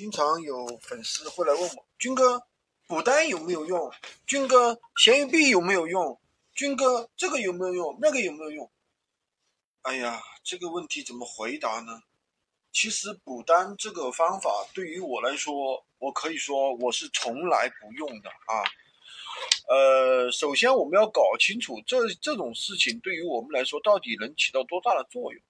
经常有粉丝会来问我，军哥，补单有没有用？军哥，闲鱼币有没有用？军哥，这个有没有用？那个有没有用？哎呀，这个问题怎么回答呢？其实补单这个方法对于我来说，我可以说我是从来不用的啊。呃，首先我们要搞清楚这这种事情对于我们来说到底能起到多大的作用。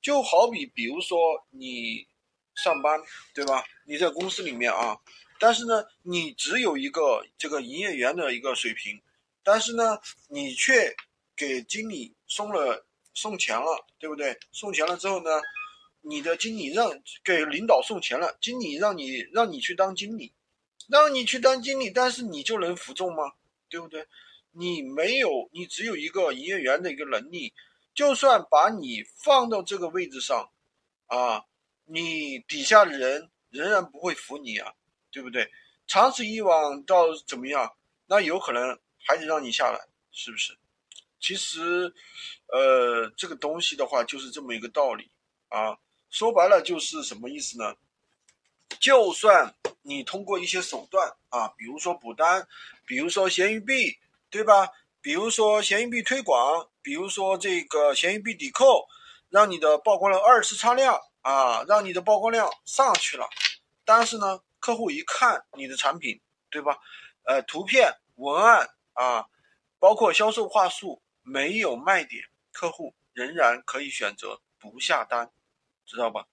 就好比比如说你。上班对吧？你在公司里面啊，但是呢，你只有一个这个营业员的一个水平，但是呢，你却给经理送了送钱了，对不对？送钱了之后呢，你的经理让给领导送钱了，经理让你让你去当经理，让你去当经理，但是你就能服众吗？对不对？你没有，你只有一个营业员的一个能力，就算把你放到这个位置上，啊。你底下的人仍然不会服你啊，对不对？长此以往到怎么样？那有可能还得让你下来，是不是？其实，呃，这个东西的话就是这么一个道理啊。说白了就是什么意思呢？就算你通过一些手段啊，比如说补单，比如说闲鱼币，对吧？比如说闲鱼币推广，比如说这个闲鱼币抵扣，让你的曝光量二次擦亮。啊，让你的曝光量上去了，但是呢，客户一看你的产品，对吧？呃，图片、文案啊，包括销售话术没有卖点，客户仍然可以选择不下单，知道吧？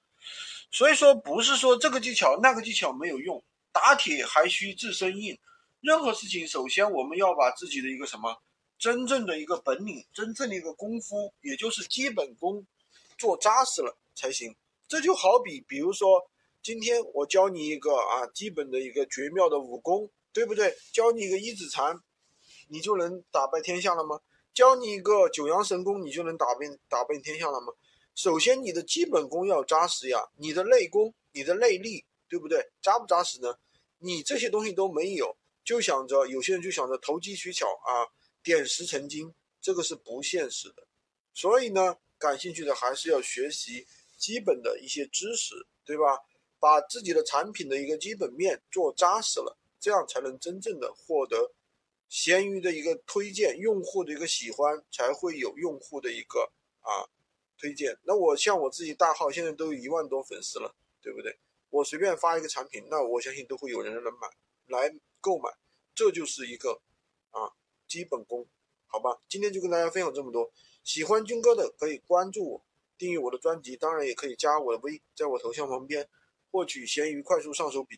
所以说，不是说这个技巧那个技巧没有用，打铁还需自身硬。任何事情，首先我们要把自己的一个什么真正的一个本领、真正的一个功夫，也就是基本功做扎实了才行。这就好比，比如说，今天我教你一个啊，基本的一个绝妙的武功，对不对？教你一个一指禅，你就能打败天下了吗？教你一个九阳神功，你就能打遍打遍天下了吗？首先，你的基本功要扎实呀，你的内功、你的内力，对不对？扎不扎实呢？你这些东西都没有，就想着有些人就想着投机取巧啊，点石成金，这个是不现实的。所以呢，感兴趣的还是要学习。基本的一些知识，对吧？把自己的产品的一个基本面做扎实了，这样才能真正的获得闲鱼的一个推荐，用户的一个喜欢，才会有用户的一个啊推荐。那我像我自己大号现在都有一万多粉丝了，对不对？我随便发一个产品，那我相信都会有人能买来购买，这就是一个啊基本功，好吧？今天就跟大家分享这么多，喜欢军哥的可以关注我。订阅我的专辑，当然也可以加我的微，在我头像旁边获取闲鱼快速上手笔。